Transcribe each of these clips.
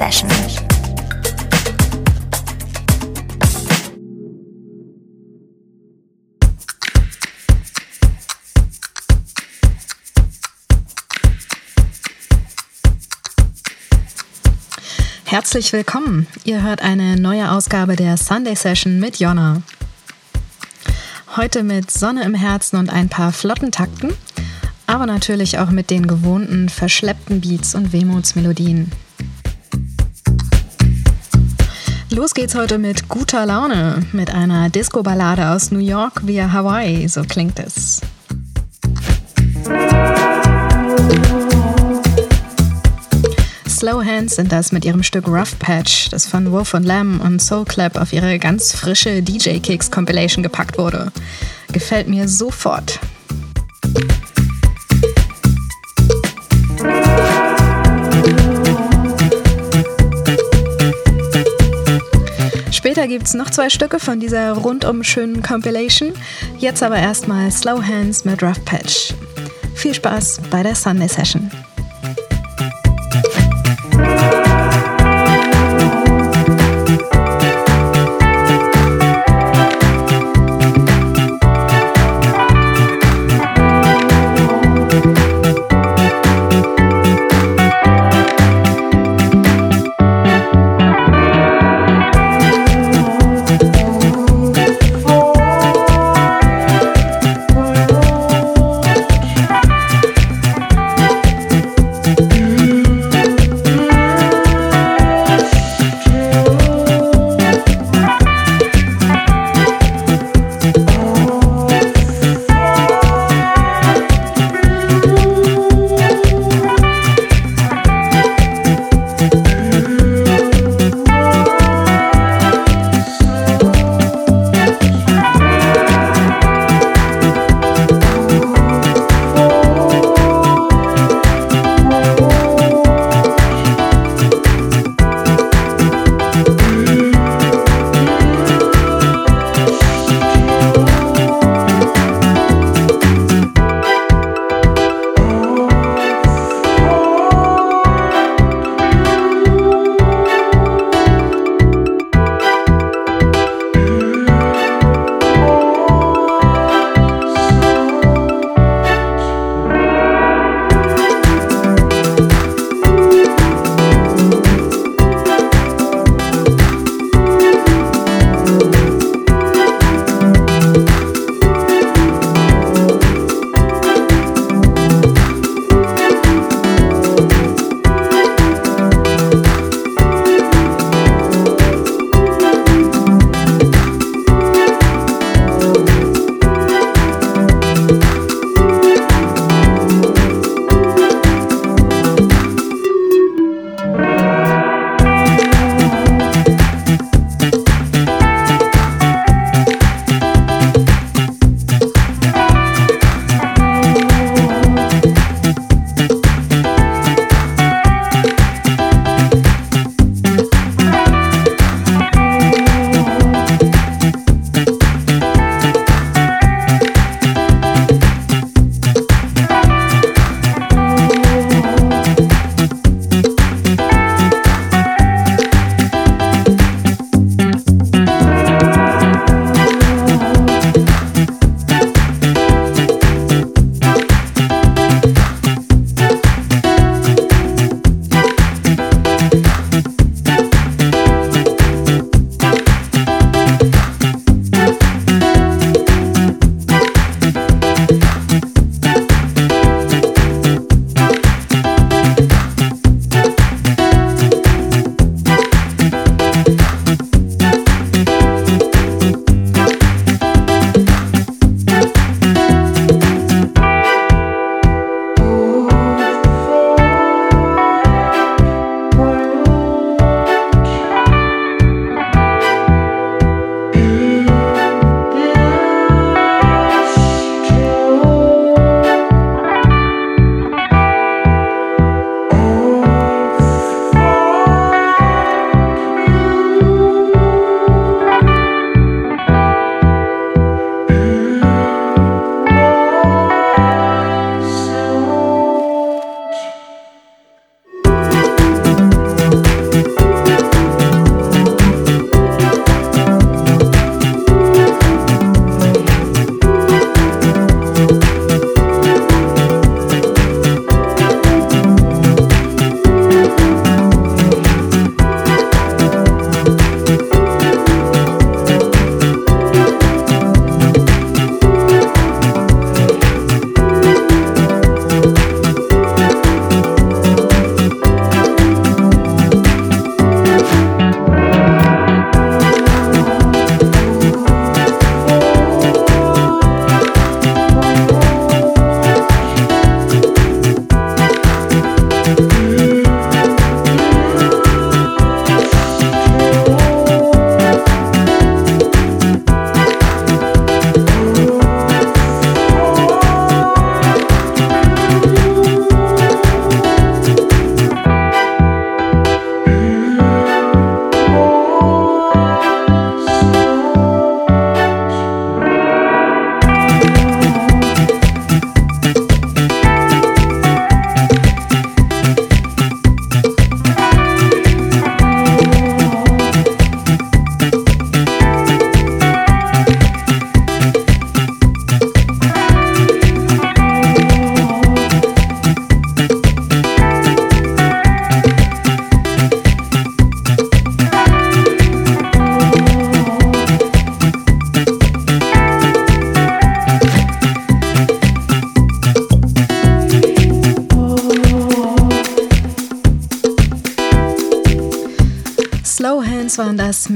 Session. Herzlich willkommen. Ihr hört eine neue Ausgabe der Sunday Session mit Jonna. Heute mit Sonne im Herzen und ein paar flotten Takten, aber natürlich auch mit den gewohnten verschleppten Beats und Wehmutsmelodien. Los geht's heute mit guter Laune, mit einer Disco-Ballade aus New York via Hawaii, so klingt es. Slow Hands sind das mit ihrem Stück Rough Patch, das von Wolf und Lamb und Soul Clap auf ihre ganz frische DJ Kicks Compilation gepackt wurde. Gefällt mir sofort. Später gibt es noch zwei Stücke von dieser rundum schönen Compilation. Jetzt aber erstmal Slow Hands mit Rough Patch. Viel Spaß bei der Sunday Session.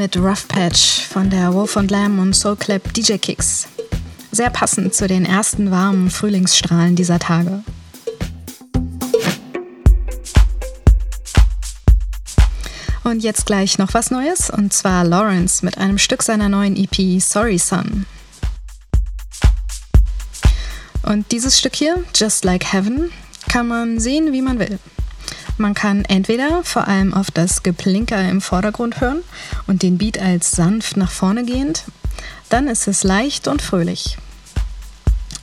Mit Rough Patch von der Wolf und Lamb und Soul Clap DJ Kicks. Sehr passend zu den ersten warmen Frühlingsstrahlen dieser Tage. Und jetzt gleich noch was Neues, und zwar Lawrence mit einem Stück seiner neuen EP Sorry Son. Und dieses Stück hier, Just Like Heaven, kann man sehen, wie man will. Man kann entweder vor allem auf das Geplinker im Vordergrund hören und den Beat als sanft nach vorne gehend, dann ist es leicht und fröhlich.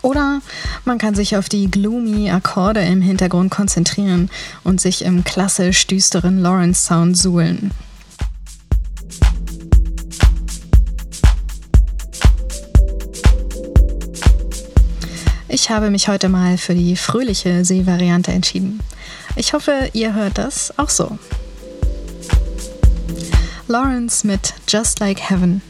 Oder man kann sich auf die gloomy Akkorde im Hintergrund konzentrieren und sich im klassisch düsteren Lawrence-Sound suhlen. Ich habe mich heute mal für die fröhliche Seevariante entschieden. Ich hoffe, ihr hört das auch so. Lawrence mit Just Like Heaven.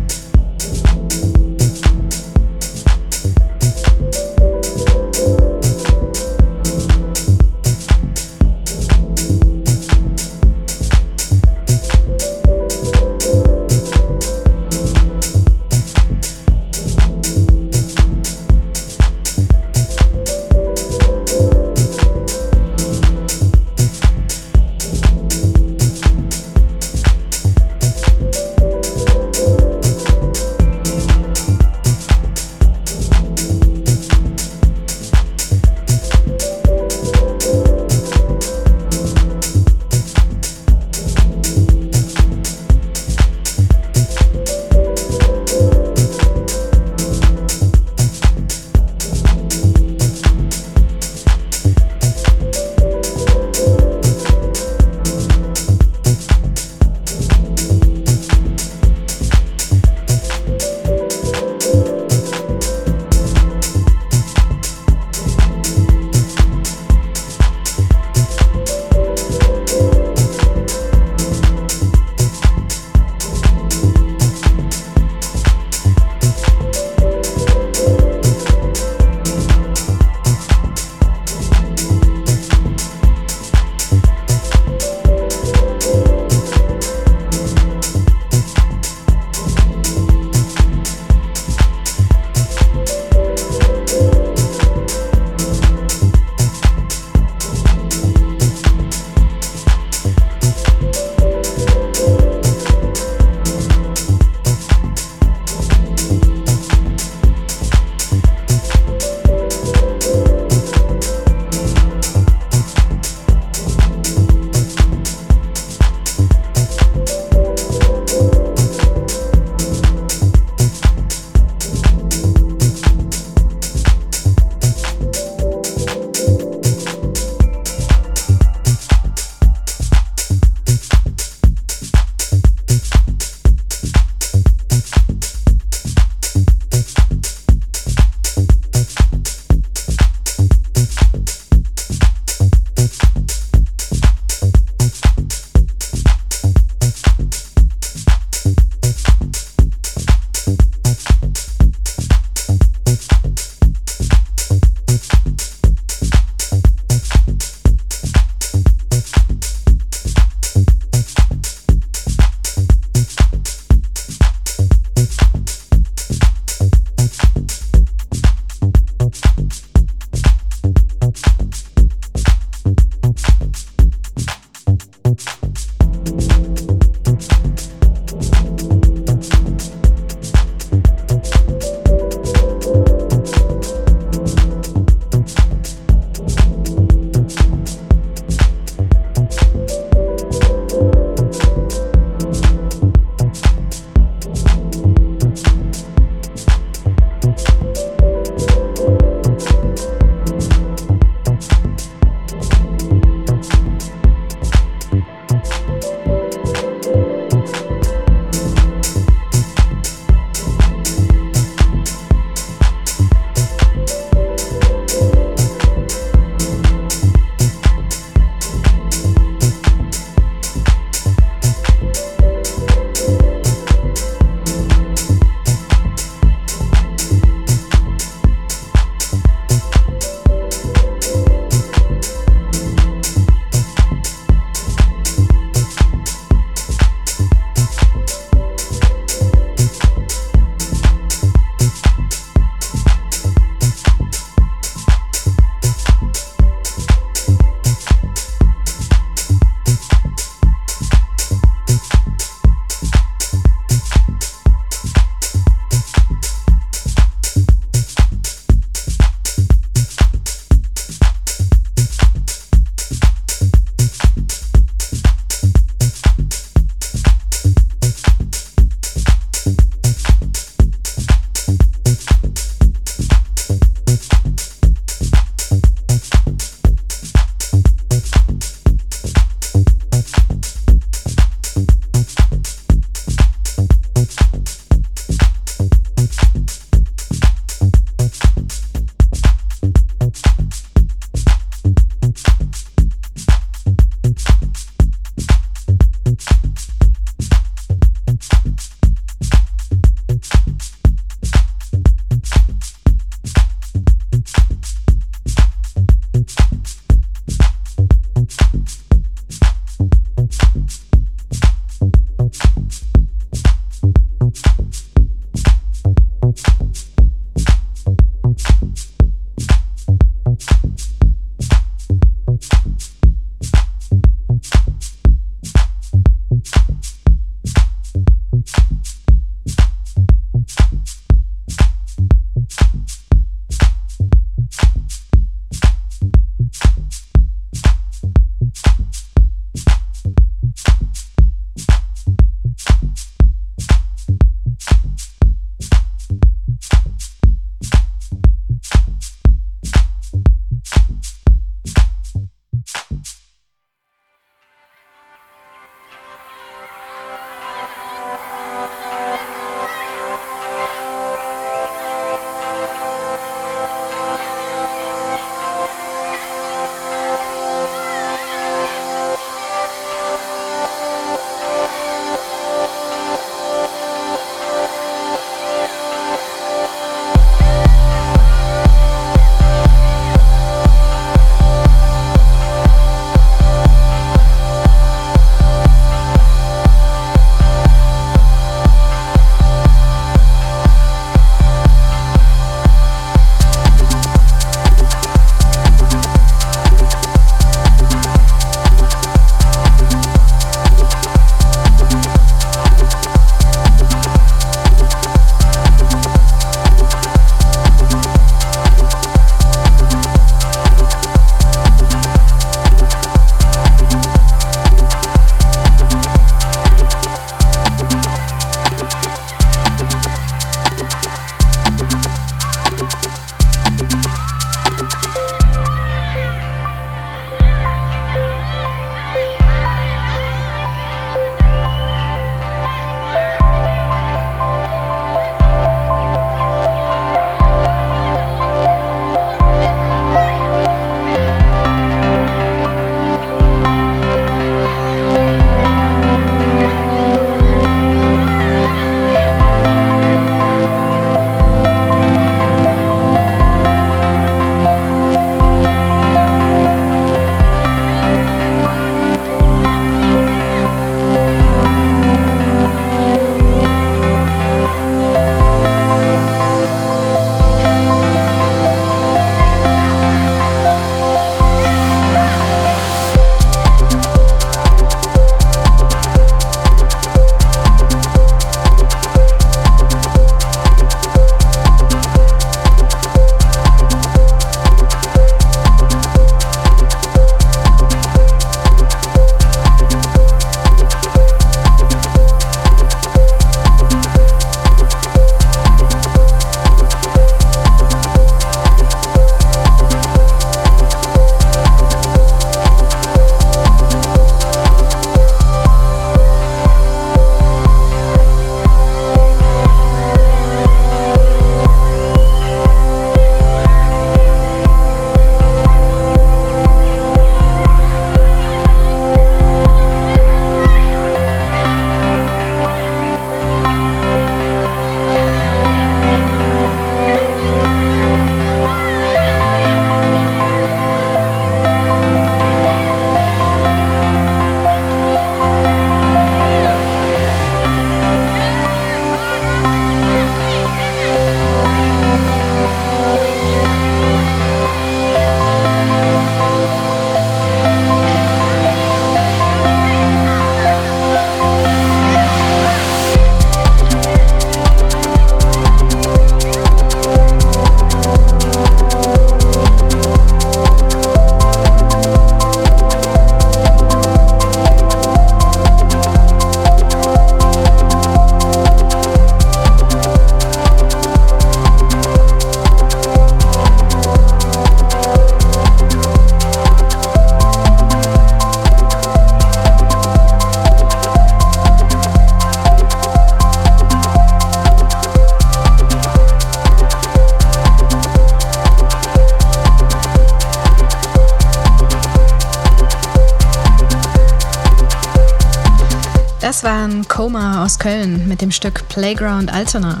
Playground Altona.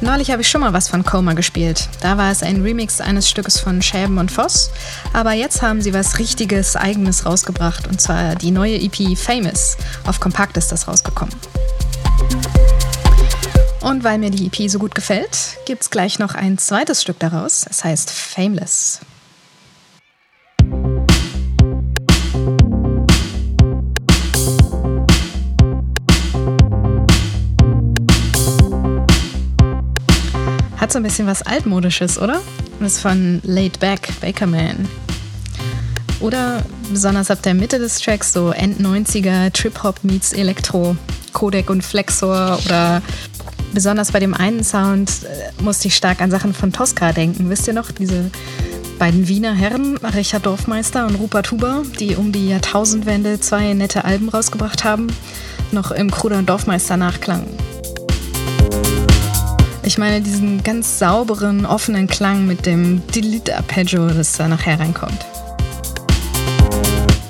Neulich habe ich schon mal was von Coma gespielt. Da war es ein Remix eines Stückes von Schäben und Voss. Aber jetzt haben sie was richtiges, eigenes rausgebracht. Und zwar die neue EP Famous. Auf Kompakt ist das rausgekommen. Und weil mir die EP so gut gefällt, gibt es gleich noch ein zweites Stück daraus. Es heißt Fameless. Hat so ein bisschen was Altmodisches, oder? Das ist von Laid Back, Bakerman. Oder besonders ab der Mitte des Tracks so End-90er Trip-Hop meets Elektro, Codec und Flexor oder besonders bei dem einen Sound äh, musste ich stark an Sachen von Tosca denken. Wisst ihr noch, diese beiden Wiener Herren, Richard Dorfmeister und Rupert Huber, die um die Jahrtausendwende zwei nette Alben rausgebracht haben, noch im Kruder Dorfmeister nachklangen. Ich meine diesen ganz sauberen, offenen Klang mit dem Delete-Arpeggio, das da nachher reinkommt.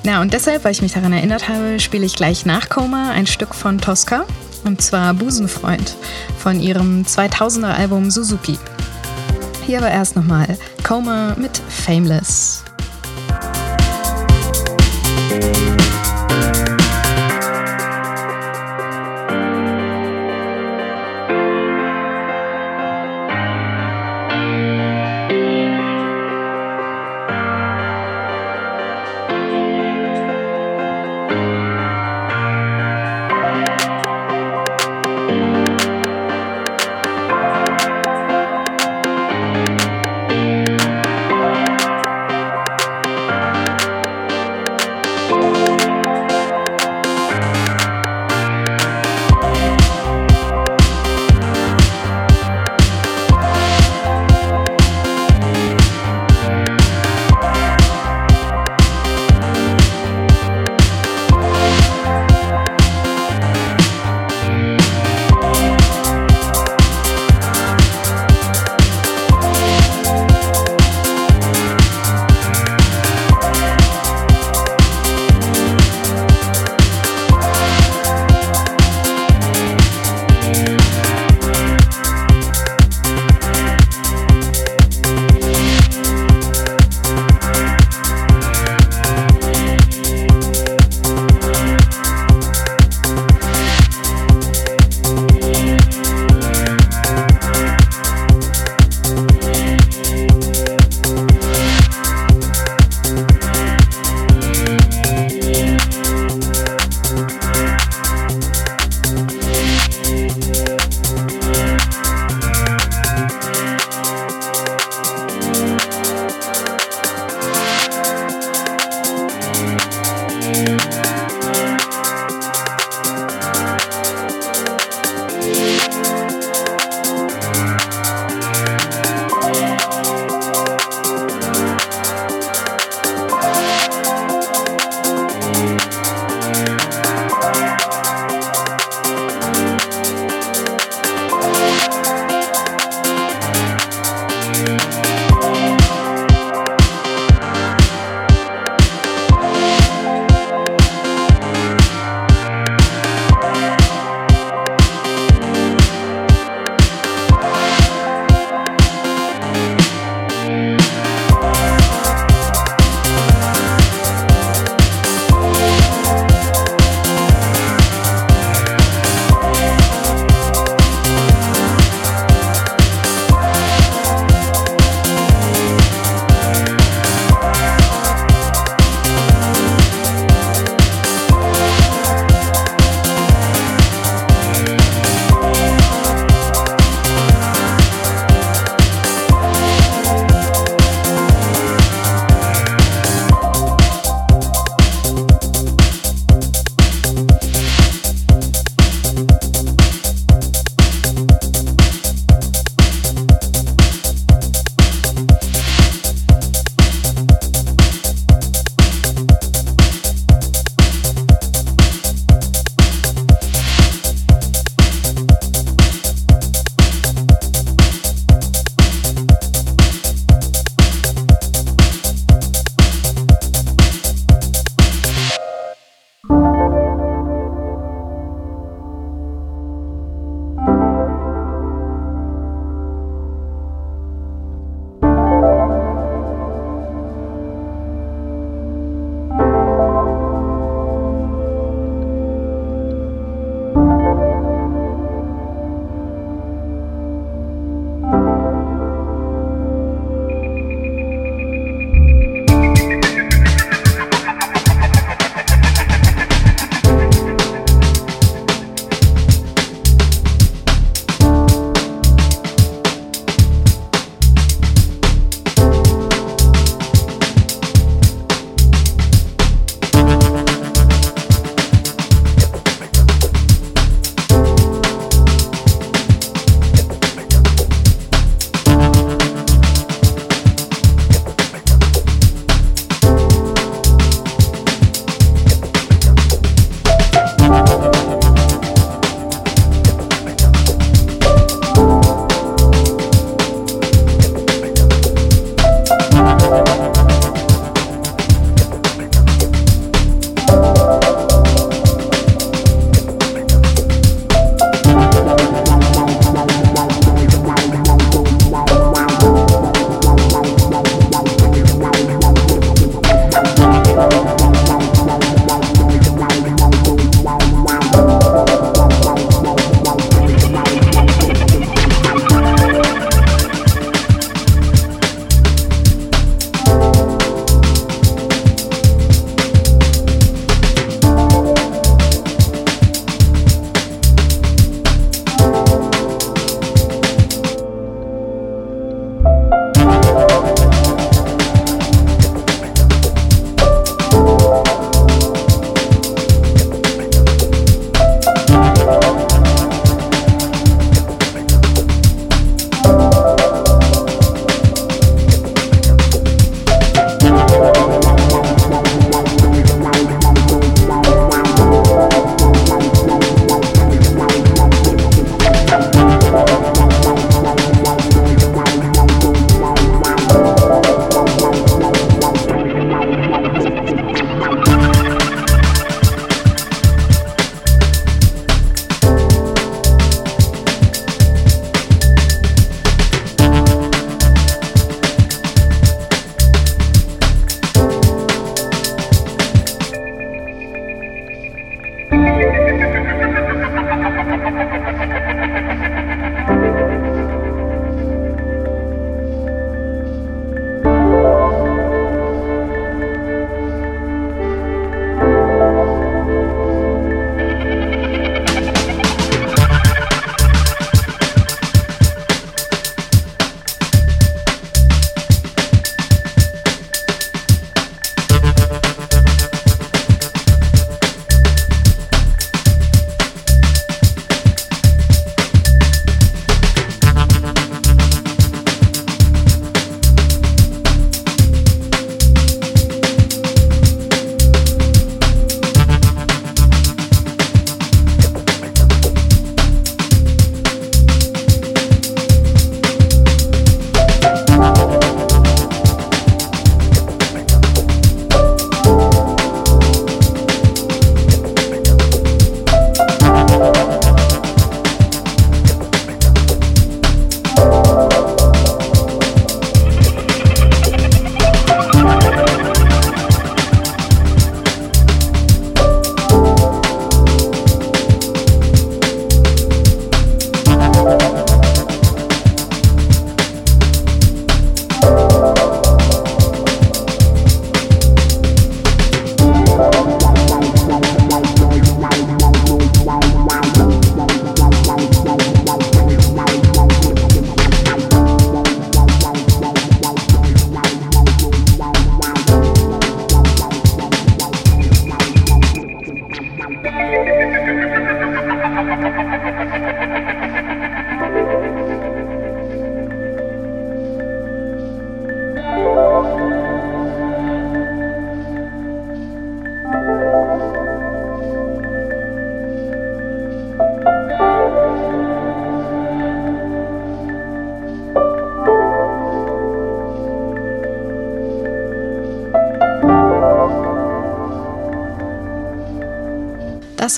Ja, und deshalb, weil ich mich daran erinnert habe, spiele ich gleich nach Koma ein Stück von Tosca, und zwar Busenfreund von ihrem 2000er Album Suzuki. Hier aber erst nochmal Koma mit Fameless.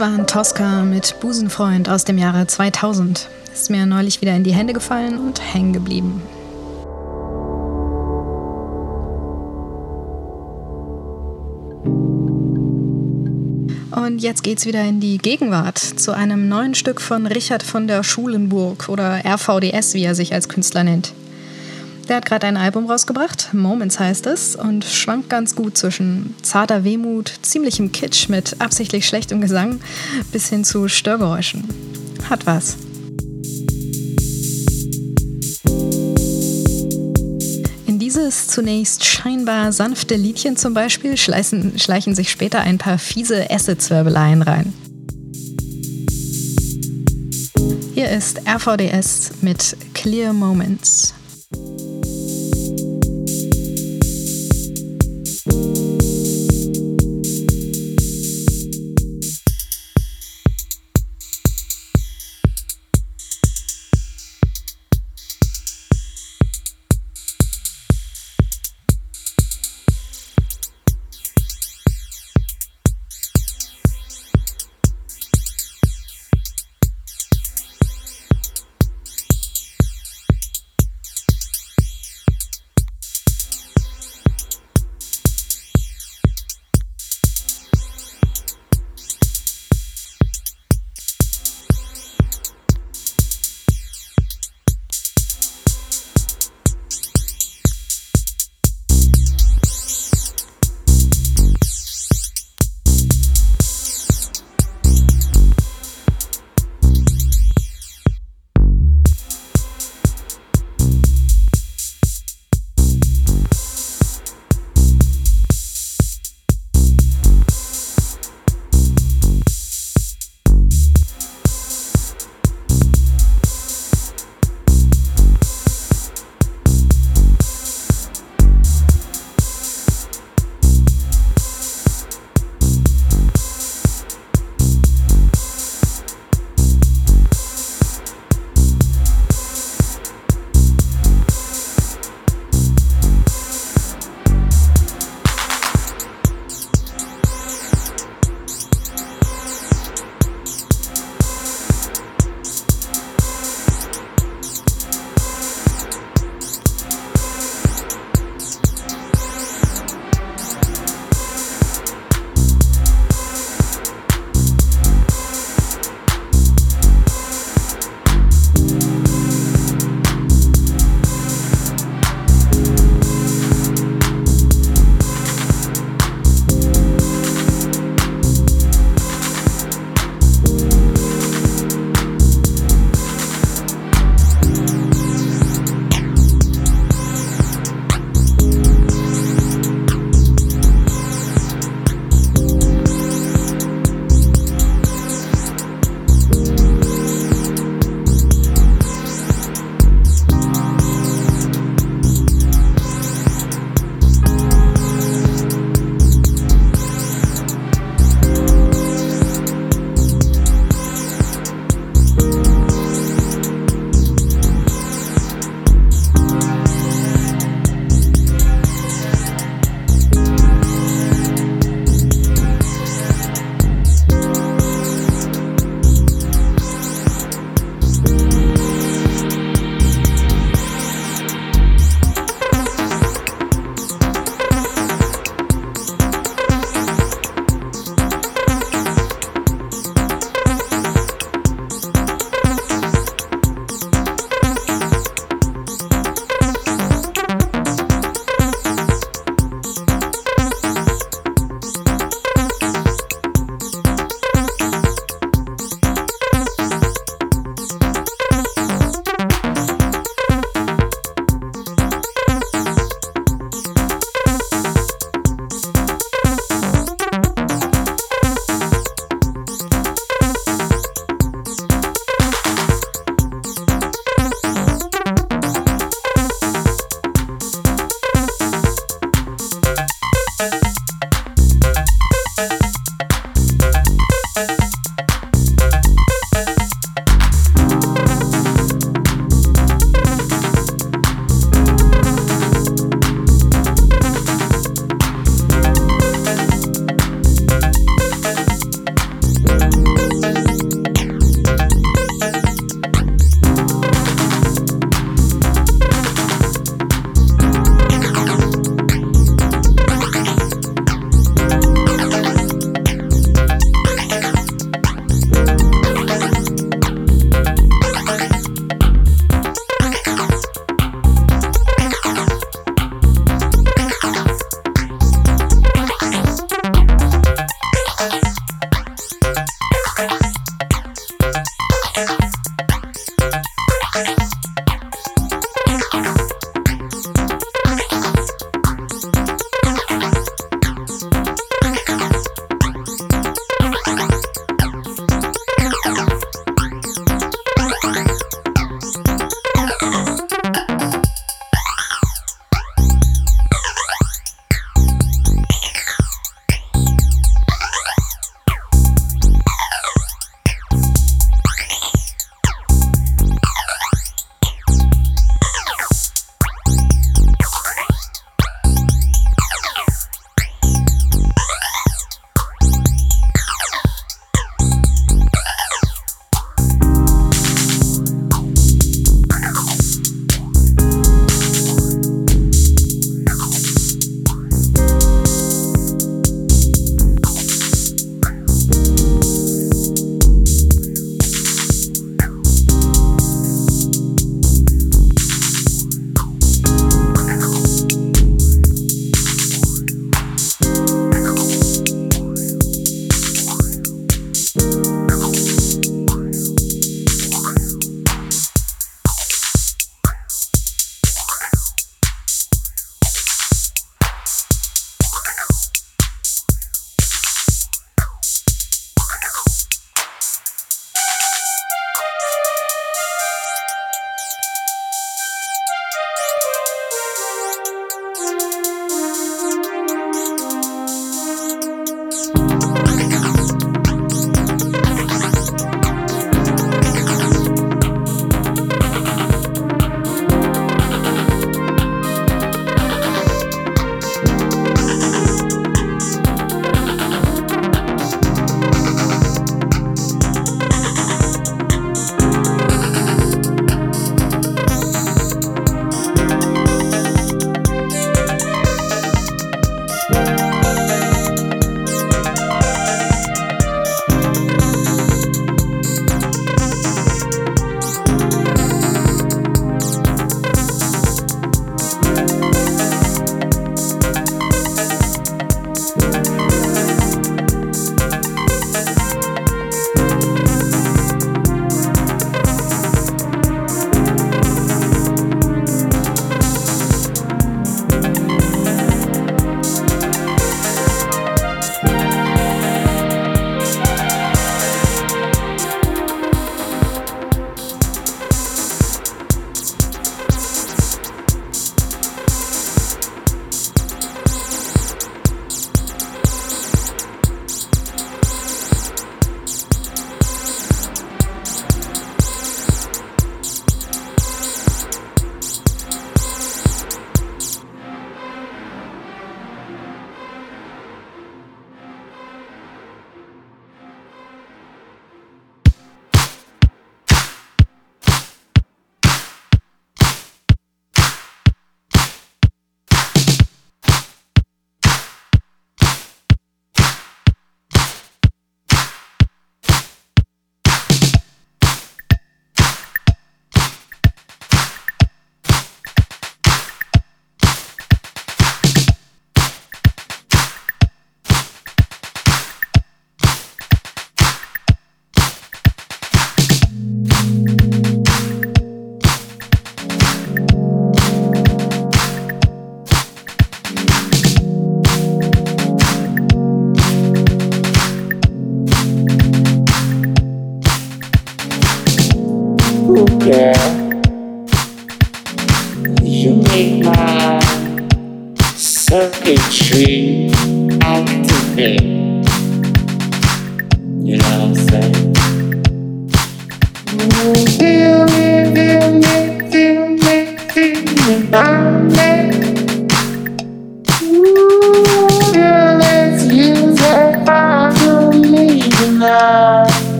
Das war ein Tosca mit Busenfreund aus dem Jahre 2000. Ist mir neulich wieder in die Hände gefallen und hängen geblieben. Und jetzt geht's wieder in die Gegenwart zu einem neuen Stück von Richard von der Schulenburg oder RVDS, wie er sich als Künstler nennt. Der hat gerade ein Album rausgebracht, Moments heißt es, und schwankt ganz gut zwischen zarter Wehmut, ziemlichem Kitsch mit absichtlich schlechtem Gesang bis hin zu Störgeräuschen. Hat was. In dieses zunächst scheinbar sanfte Liedchen zum Beispiel schleichen, schleichen sich später ein paar fiese Acid-Zwirbeleien rein. Hier ist RVDS mit Clear Moments.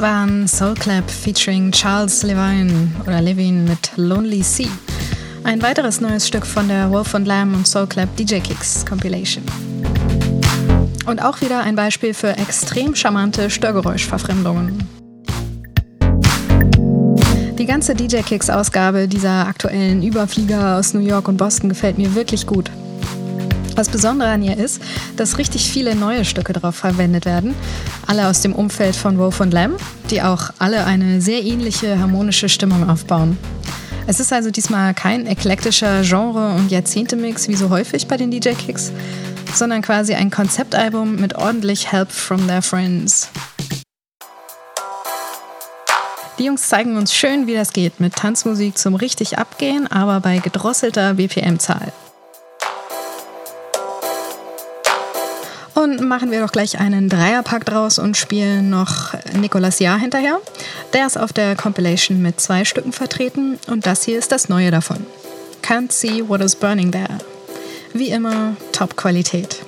Soul Clap featuring Charles Levine oder Levine mit Lonely Sea. Ein weiteres neues Stück von der Wolf and Lamb und Soul Clap DJ Kicks Compilation. Und auch wieder ein Beispiel für extrem charmante Störgeräuschverfremdungen. Die ganze DJ Kicks Ausgabe dieser aktuellen Überflieger aus New York und Boston gefällt mir wirklich gut. Das Besondere an ihr ist, dass richtig viele neue Stücke darauf verwendet werden. Alle aus dem Umfeld von Wolf und Lamb, die auch alle eine sehr ähnliche harmonische Stimmung aufbauen. Es ist also diesmal kein eklektischer Genre- und Jahrzehnte-Mix wie so häufig bei den DJ-Kicks, sondern quasi ein Konzeptalbum mit ordentlich Help from their friends. Die Jungs zeigen uns schön, wie das geht mit Tanzmusik zum richtig abgehen, aber bei gedrosselter BPM-Zahl. Und machen wir doch gleich einen Dreierpack draus und spielen noch Nicolas Jahr hinterher. Der ist auf der Compilation mit zwei Stücken vertreten und das hier ist das neue davon. Can't See What Is Burning There. Wie immer Top-Qualität.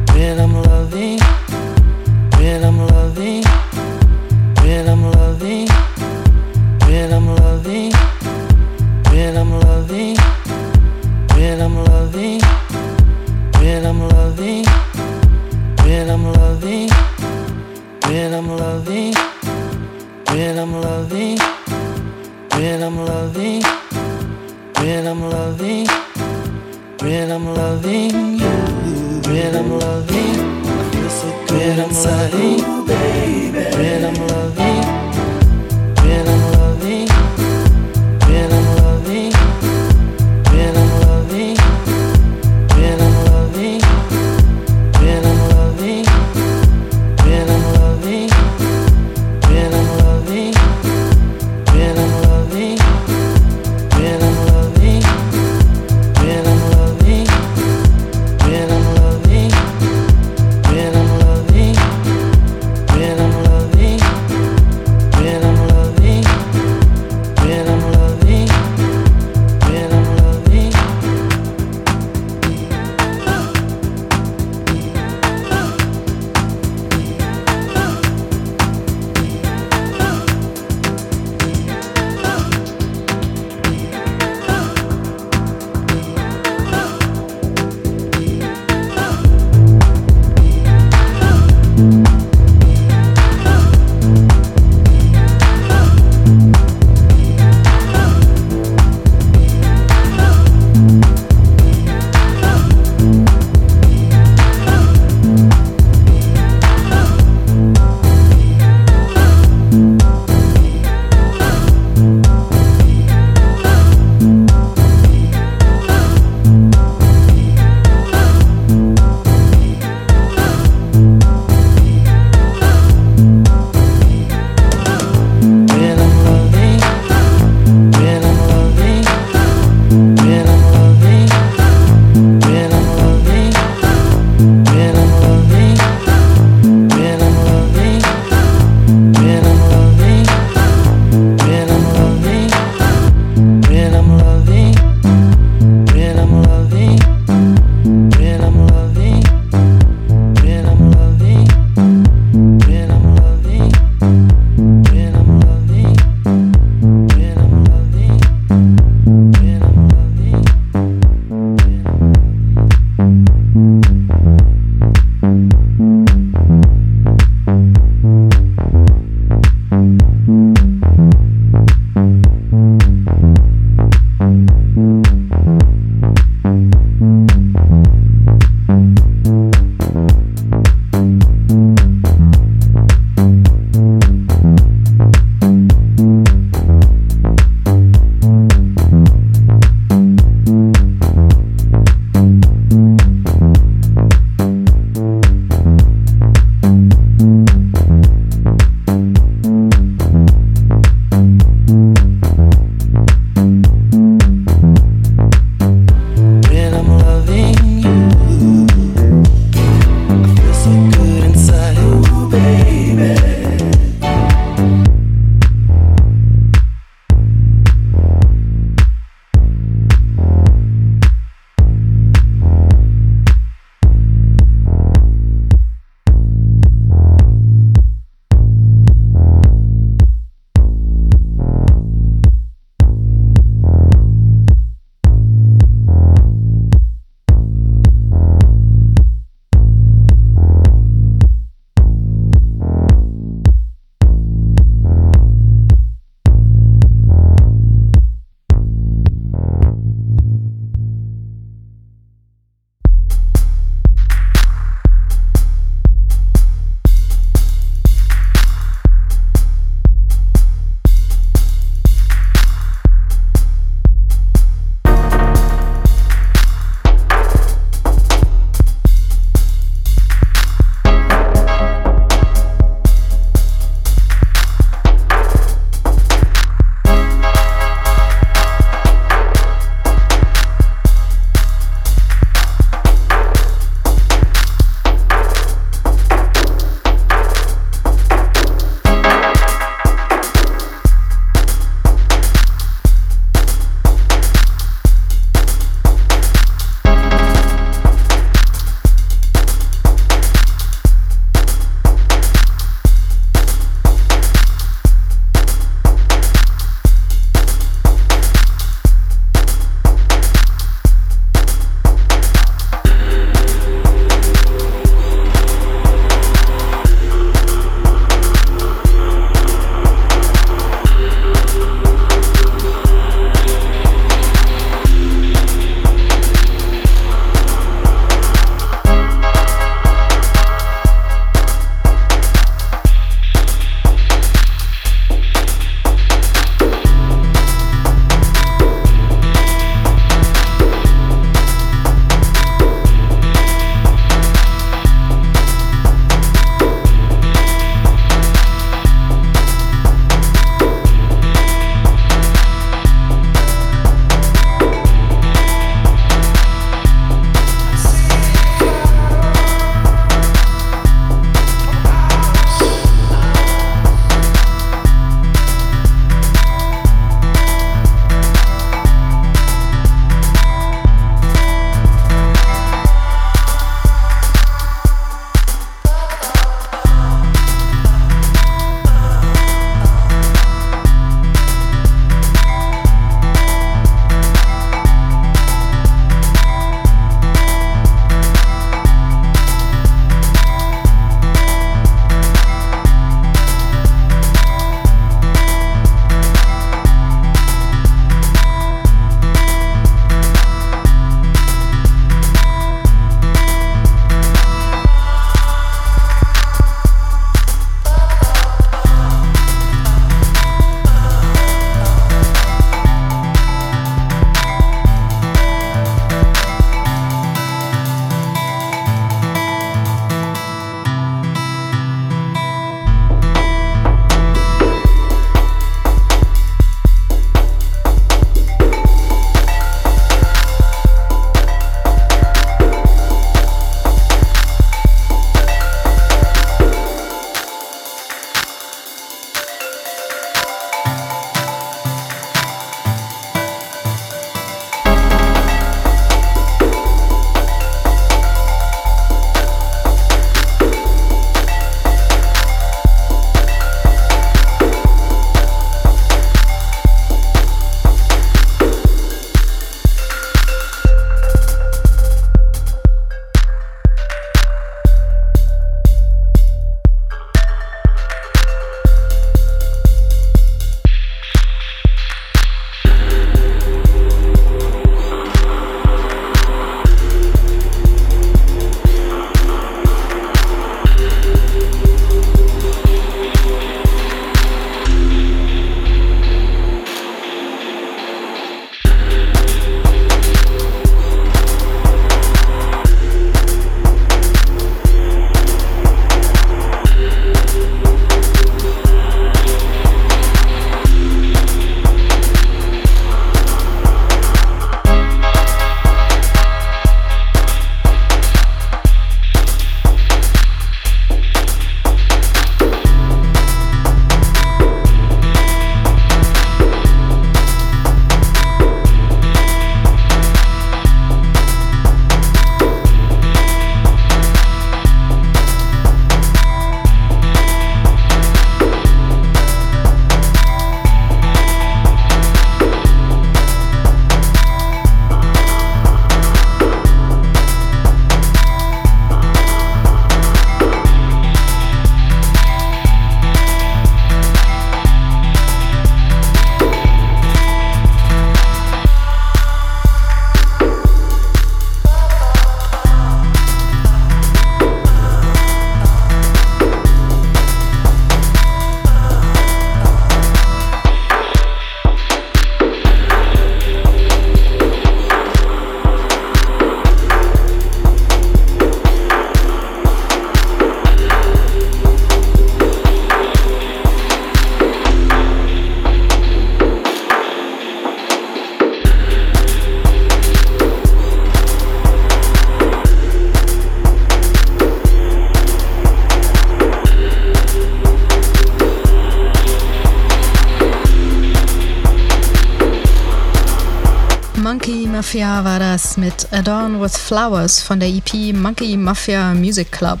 Mafia war das mit Adorn with Flowers von der EP Monkey Mafia Music Club.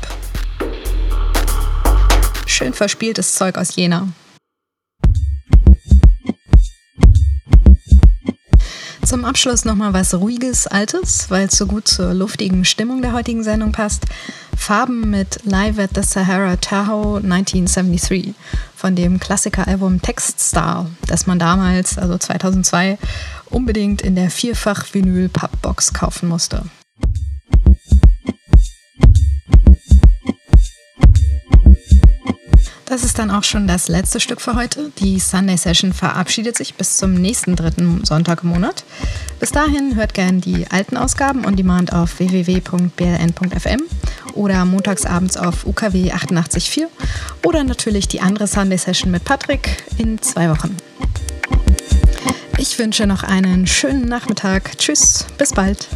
Schön verspieltes Zeug aus Jena. Zum Abschluss nochmal was ruhiges, altes, weil es so gut zur luftigen Stimmung der heutigen Sendung passt. Farben mit Live at the Sahara Tahoe 1973 von dem Klassikeralbum Textstar, das man damals, also 2002, unbedingt in der Vierfach-Vinyl-Pappbox kaufen musste. Das ist dann auch schon das letzte Stück für heute. Die Sunday Session verabschiedet sich bis zum nächsten dritten Sonntag im Monat. Bis dahin hört gern die alten Ausgaben on demand auf www.bln.fm oder montagsabends auf UKW 88.4 oder natürlich die andere Sunday Session mit Patrick in zwei Wochen. Ich wünsche noch einen schönen Nachmittag. Tschüss, bis bald.